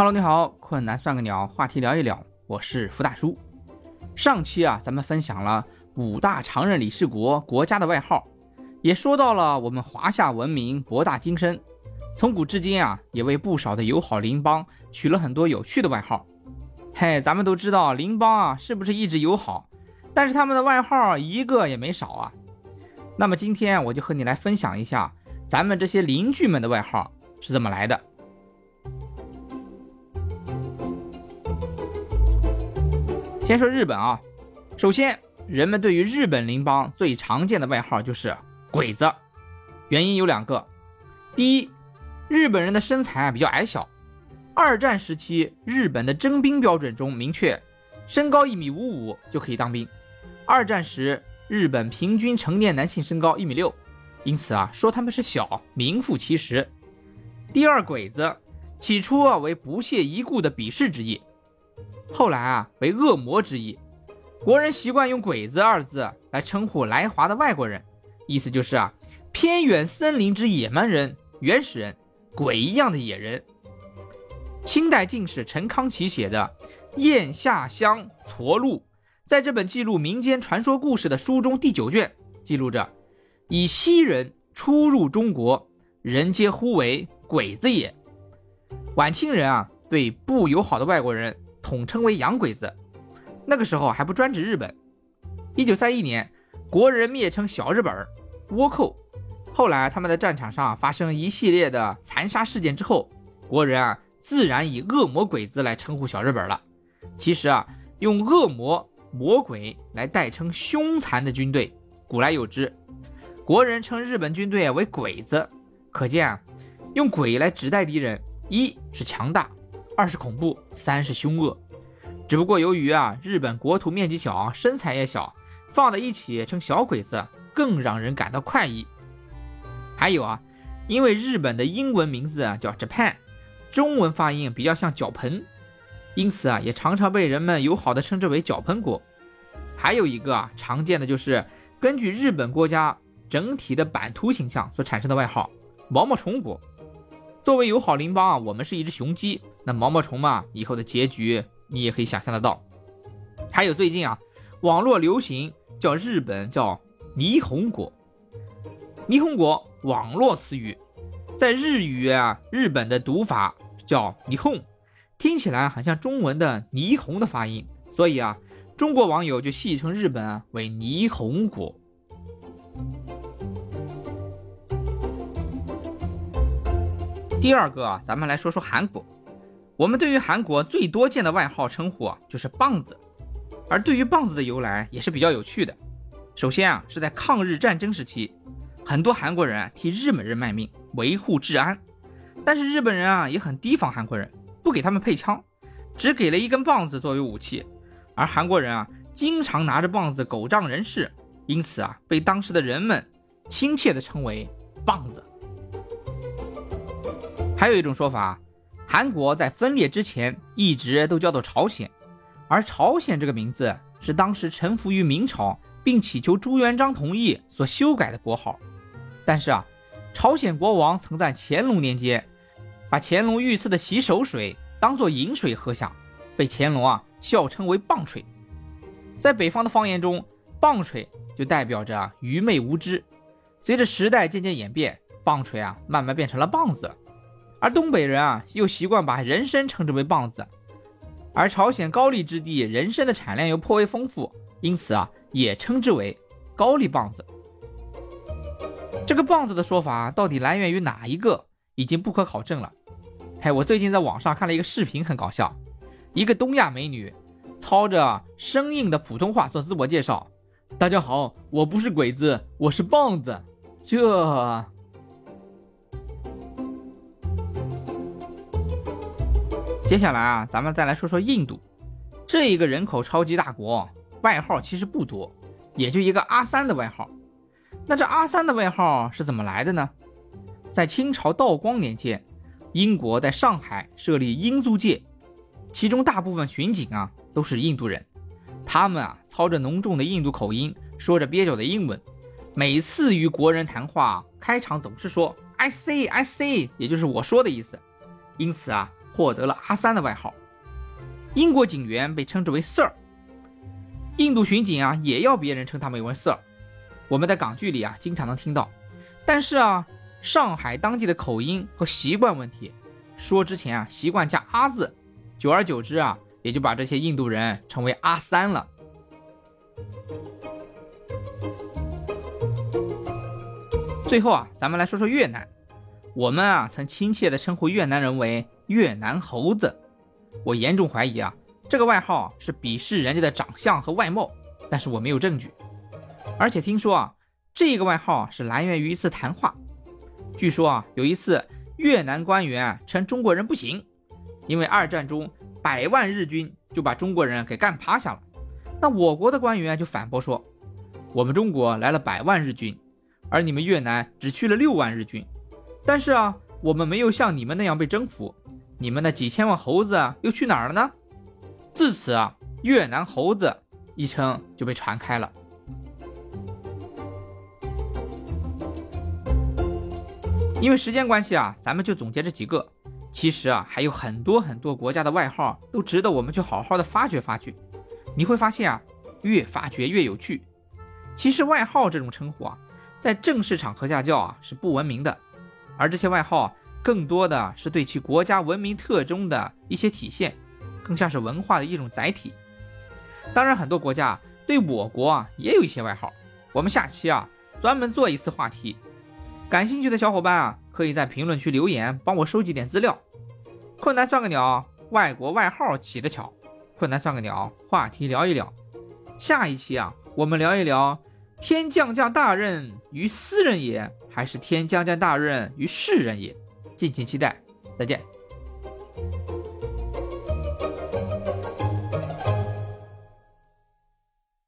Hello，你好，困难算个鸟，话题聊一聊，我是福大叔。上期啊，咱们分享了五大常任理事国国家的外号，也说到了我们华夏文明博大精深，从古至今啊，也为不少的友好邻邦取了很多有趣的外号。嘿，咱们都知道邻邦啊，是不是一直友好？但是他们的外号一个也没少啊。那么今天我就和你来分享一下咱们这些邻居们的外号是怎么来的。先说日本啊，首先人们对于日本邻邦最常见的外号就是“鬼子”，原因有两个。第一，日本人的身材比较矮小，二战时期日本的征兵标准中明确，身高一米五五就可以当兵。二战时日本平均成年男性身高一米六，因此啊说他们是小名副其实。第二，鬼子起初啊为不屑一顾的鄙视之意。后来啊，为恶魔之意。国人习惯用“鬼子”二字来称呼来华的外国人，意思就是啊，偏远森林之野蛮人、原始人，鬼一样的野人。清代进士陈康琪写的《燕下乡矬录》，在这本记录民间传说故事的书中第九卷记录着：以西人初入中国，人皆呼为鬼子也。晚清人啊，对不友好的外国人。统称为洋鬼子，那个时候还不专指日本。一九三一年，国人蔑称小日本倭寇。后来他们在战场上发生一系列的残杀事件之后，国人啊自然以恶魔鬼子来称呼小日本了。其实啊，用恶魔魔鬼来代称凶残的军队，古来有之。国人称日本军队为鬼子，可见啊，用鬼来指代敌人，一是强大。二是恐怖，三是凶恶。只不过由于啊，日本国土面积小，身材也小，放在一起称小鬼子更让人感到快意。还有啊，因为日本的英文名字啊叫 Japan，中文发音比较像脚盆，因此啊，也常常被人们友好的称之为脚盆国。还有一个啊，常见的就是根据日本国家整体的版图形象所产生的外号——毛毛虫国。作为友好邻邦啊，我们是一只雄鸡。那毛毛虫嘛，以后的结局你也可以想象得到。还有最近啊，网络流行叫日本叫霓虹国，霓虹国网络词语，在日语啊，日本的读法叫霓虹，听起来很像中文的霓虹的发音，所以啊，中国网友就戏称日本啊为霓虹国。第二个啊，咱们来说说韩国。我们对于韩国最多见的外号称呼啊，就是棒子。而对于棒子的由来也是比较有趣的。首先啊，是在抗日战争时期，很多韩国人啊替日本人卖命，维护治安。但是日本人啊也很提防韩国人，不给他们配枪，只给了一根棒子作为武器。而韩国人啊经常拿着棒子狗仗人势，因此啊被当时的人们亲切地称为棒子。还有一种说法。韩国在分裂之前一直都叫做朝鲜，而朝鲜这个名字是当时臣服于明朝并祈求朱元璋同意所修改的国号。但是啊，朝鲜国王曾在乾隆年间把乾隆御赐的洗手水当做饮水喝下，被乾隆啊笑称为棒槌。在北方的方言中，棒槌就代表着愚昧无知。随着时代渐渐演变，棒槌啊慢慢变成了棒子。而东北人啊，又习惯把人参称之为棒子，而朝鲜高丽之地人参的产量又颇为丰富，因此啊，也称之为高丽棒子。这个棒子的说法到底来源于哪一个，已经不可考证了。嘿，我最近在网上看了一个视频，很搞笑，一个东亚美女操着生硬的普通话做自我介绍：“大家好，我不是鬼子，我是棒子。”这。接下来啊，咱们再来说说印度，这一个人口超级大国，外号其实不多，也就一个阿三的外号。那这阿三的外号是怎么来的呢？在清朝道光年间，英国在上海设立英租界，其中大部分巡警啊都是印度人，他们啊操着浓重的印度口音，说着蹩脚的英文，每次与国人谈话，开场总是说 “I see, I see”，也就是我说的意思。因此啊。获得了阿三的外号。英国警员被称之为 Sir，印度巡警啊也要别人称他们为 Sir。我们在港剧里啊经常能听到，但是啊，上海当地的口音和习惯问题，说之前啊习惯加阿字，久而久之啊也就把这些印度人称为阿三了。最后啊，咱们来说说越南。我们啊曾亲切地称呼越南人为越南猴子。我严重怀疑啊，这个外号是鄙视人家的长相和外貌，但是我没有证据。而且听说啊，这个外号是来源于一次谈话。据说啊，有一次越南官员称中国人不行，因为二战中百万日军就把中国人给干趴下了。那我国的官员就反驳说，我们中国来了百万日军，而你们越南只去了六万日军，但是啊，我们没有像你们那样被征服。你们那几千万猴子又去哪儿了呢？自此啊，越南猴子一称就被传开了。因为时间关系啊，咱们就总结这几个。其实啊，还有很多很多国家的外号都值得我们去好好的发掘发掘。你会发现啊，越发掘越有趣。其实外号这种称呼啊，在正式场合下叫啊是不文明的，而这些外号。更多的是对其国家文明特征的一些体现，更像是文化的一种载体。当然，很多国家对我国啊也有一些外号。我们下期啊专门做一次话题，感兴趣的小伙伴啊可以在评论区留言，帮我收集点资料。困难算个鸟，外国外号起得巧。困难算个鸟，话题聊一聊。下一期啊，我们聊一聊天将降大任于斯人也，还是天将降大任于世人也？敬请期待，再见。